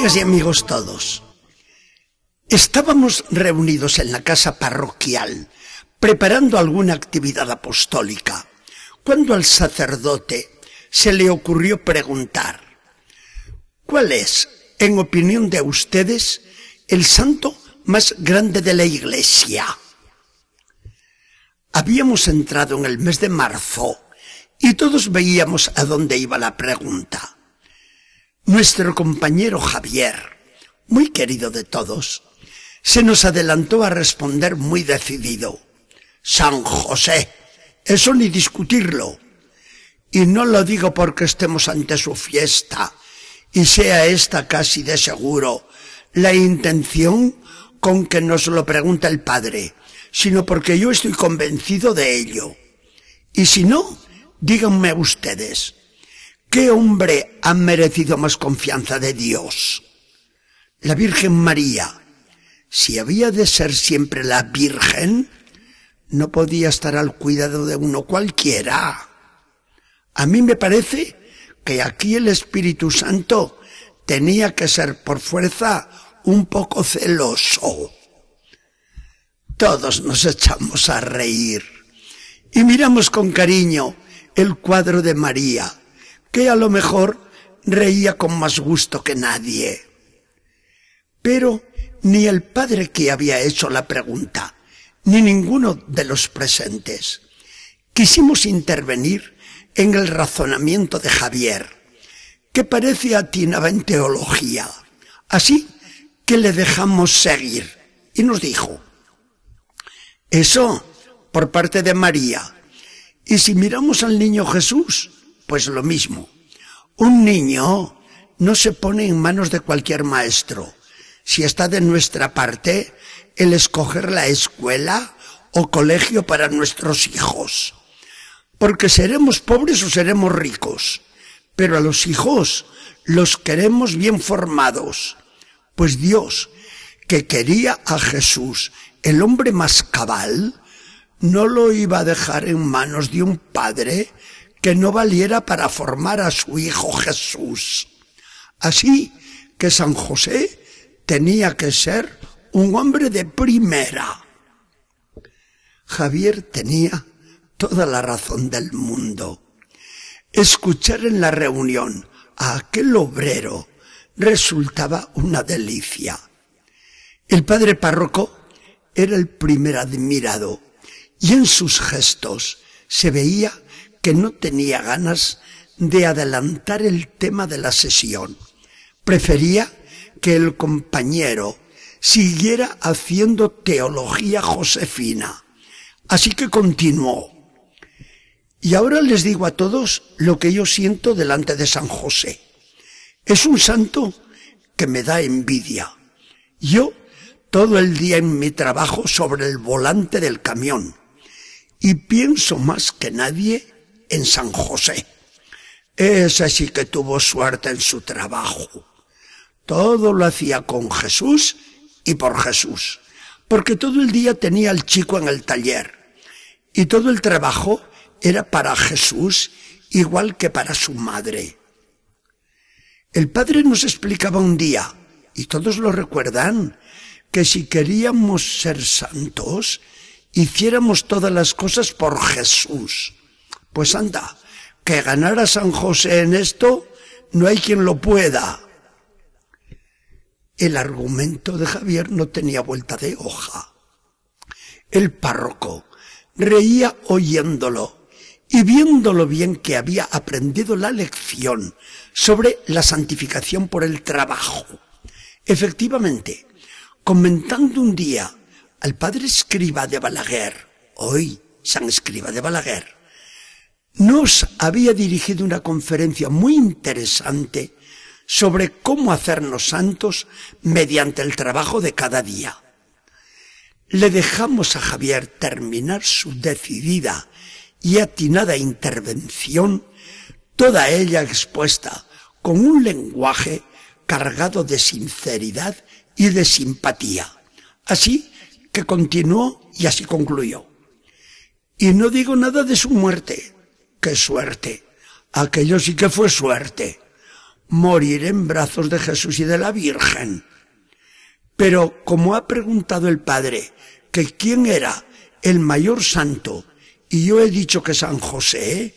Amigas y amigos todos, estábamos reunidos en la casa parroquial preparando alguna actividad apostólica cuando al sacerdote se le ocurrió preguntar, ¿cuál es, en opinión de ustedes, el santo más grande de la iglesia? Habíamos entrado en el mes de marzo y todos veíamos a dónde iba la pregunta. Nuestro compañero Javier, muy querido de todos, se nos adelantó a responder muy decidido. San José, eso ni discutirlo. Y no lo digo porque estemos ante su fiesta y sea esta casi de seguro la intención con que nos lo pregunta el Padre, sino porque yo estoy convencido de ello. Y si no, díganme ustedes, ¿qué hombre ha merecido más confianza de Dios? La Virgen María. Si había de ser siempre la Virgen, no podía estar al cuidado de uno cualquiera. A mí me parece que aquí el Espíritu Santo tenía que ser por fuerza un poco celoso. Todos nos echamos a reír y miramos con cariño el cuadro de María, que a lo mejor reía con más gusto que nadie. Pero ni el padre que había hecho la pregunta, ni ninguno de los presentes quisimos intervenir en el razonamiento de Javier, que parece atinaba en teología. Así que le dejamos seguir y nos dijo, eso por parte de María. Y si miramos al niño Jesús, pues lo mismo. Un niño no se pone en manos de cualquier maestro. Si está de nuestra parte, el escoger la escuela o colegio para nuestros hijos. Porque seremos pobres o seremos ricos. Pero a los hijos los queremos bien formados. Pues Dios, que quería a Jesús el hombre más cabal no lo iba a dejar en manos de un padre que no valiera para formar a su hijo Jesús. Así que San José tenía que ser un hombre de primera. Javier tenía toda la razón del mundo. Escuchar en la reunión a aquel obrero resultaba una delicia. El padre párroco era el primer admirado y en sus gestos se veía que no tenía ganas de adelantar el tema de la sesión. Prefería que el compañero siguiera haciendo teología josefina. Así que continuó. Y ahora les digo a todos lo que yo siento delante de San José. Es un santo que me da envidia. Yo todo el día en mi trabajo sobre el volante del camión y pienso más que nadie en San José. Ese sí que tuvo suerte en su trabajo. Todo lo hacía con Jesús y por Jesús, porque todo el día tenía al chico en el taller y todo el trabajo era para Jesús igual que para su madre. El padre nos explicaba un día, y todos lo recuerdan, que si queríamos ser santos, hiciéramos todas las cosas por Jesús. Pues anda, que ganar a San José en esto, no hay quien lo pueda. El argumento de Javier no tenía vuelta de hoja. El párroco reía oyéndolo y viéndolo bien que había aprendido la lección sobre la santificación por el trabajo. Efectivamente, comentando un día al padre escriba de Balaguer, hoy San Escriba de Balaguer, nos había dirigido una conferencia muy interesante sobre cómo hacernos santos mediante el trabajo de cada día. Le dejamos a Javier terminar su decidida y atinada intervención, toda ella expuesta con un lenguaje cargado de sinceridad y de simpatía. Así que continuó y así concluyó. Y no digo nada de su muerte. ¡Qué suerte! Aquello sí que fue suerte. morir en brazos de Jesús y de la Virgen. Pero como ha preguntado el Padre que quién era el mayor santo y yo he dicho que San José,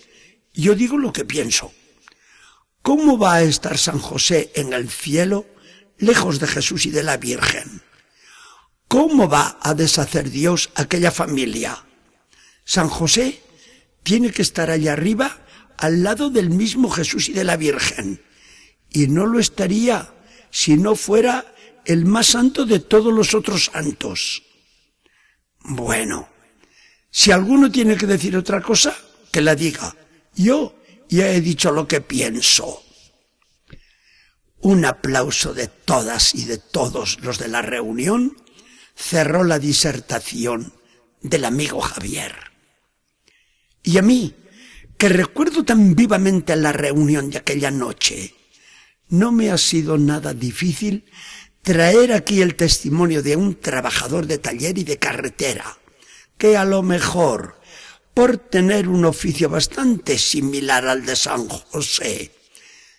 yo digo lo que pienso. ¿Cómo va a estar San José en el cielo lejos de Jesús y de la Virgen? ¿Cómo va a deshacer Dios aquella familia? San José tiene que estar allá arriba al lado del mismo Jesús y de la Virgen. Y no lo estaría si no fuera el más santo de todos los otros santos. Bueno, si alguno tiene que decir otra cosa, que la diga. Yo ya he dicho lo que pienso. Un aplauso de todas y de todos los de la reunión cerró la disertación del amigo Javier. Y a mí, que recuerdo tan vivamente la reunión de aquella noche, no me ha sido nada difícil traer aquí el testimonio de un trabajador de taller y de carretera, que a lo mejor, por tener un oficio bastante similar al de San José,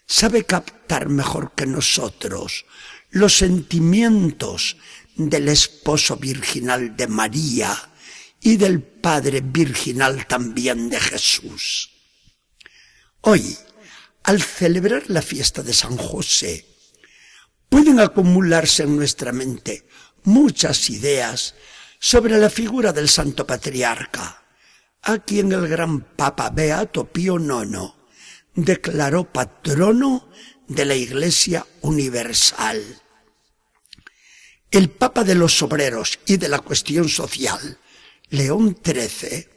sabe captar mejor que nosotros los sentimientos del esposo virginal de María y del padre virginal también de Jesús. Hoy, al celebrar la fiesta de San José, pueden acumularse en nuestra mente muchas ideas sobre la figura del Santo Patriarca, a quien el gran Papa Beato Pío IX declaró patrono de la Iglesia Universal. El Papa de los Obreros y de la cuestión social, León XIII,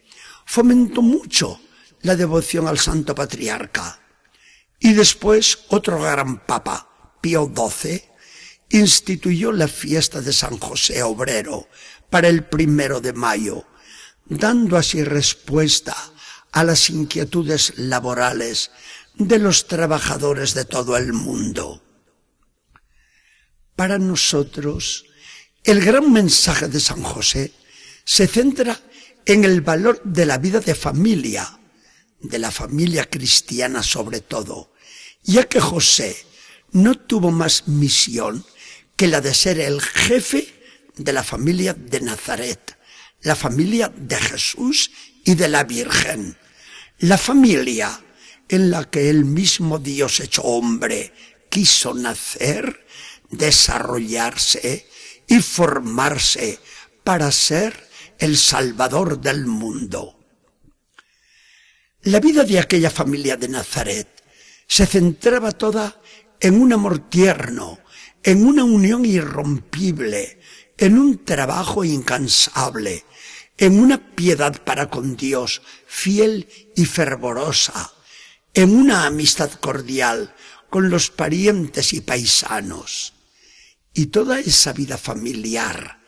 fomentó mucho la devoción al Santo Patriarca. Y después otro gran Papa, Pío XII, instituyó la fiesta de San José Obrero para el primero de mayo, dando así respuesta a las inquietudes laborales de los trabajadores de todo el mundo. Para nosotros, el gran mensaje de San José se centra en el valor de la vida de familia, de la familia cristiana sobre todo, ya que José no tuvo más misión que la de ser el jefe de la familia de Nazaret, la familia de Jesús y de la Virgen, la familia en la que el mismo Dios hecho hombre quiso nacer, desarrollarse y formarse para ser el Salvador del mundo. La vida de aquella familia de Nazaret se centraba toda en un amor tierno, en una unión irrompible, en un trabajo incansable, en una piedad para con Dios fiel y fervorosa, en una amistad cordial con los parientes y paisanos. Y toda esa vida familiar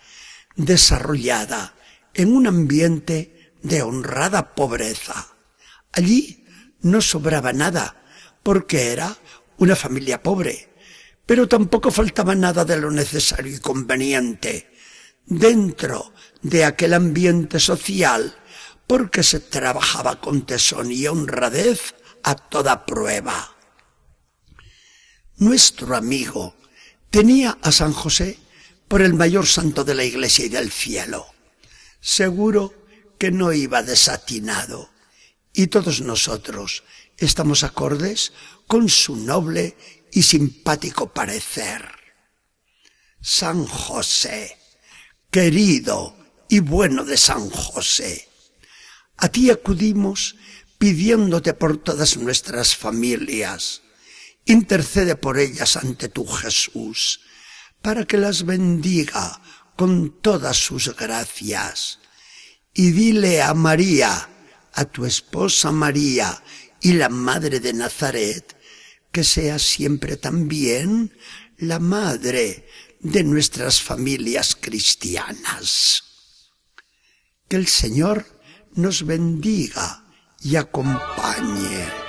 desarrollada en un ambiente de honrada pobreza. Allí no sobraba nada, porque era una familia pobre, pero tampoco faltaba nada de lo necesario y conveniente dentro de aquel ambiente social, porque se trabajaba con tesón y honradez a toda prueba. Nuestro amigo tenía a San José por el mayor santo de la iglesia y del cielo. Seguro que no iba desatinado. Y todos nosotros estamos acordes con su noble y simpático parecer. San José, querido y bueno de San José, a ti acudimos pidiéndote por todas nuestras familias. Intercede por ellas ante tu Jesús, para que las bendiga con todas sus gracias. Y dile a María, a tu esposa María y la Madre de Nazaret, que sea siempre también la Madre de nuestras familias cristianas. Que el Señor nos bendiga y acompañe.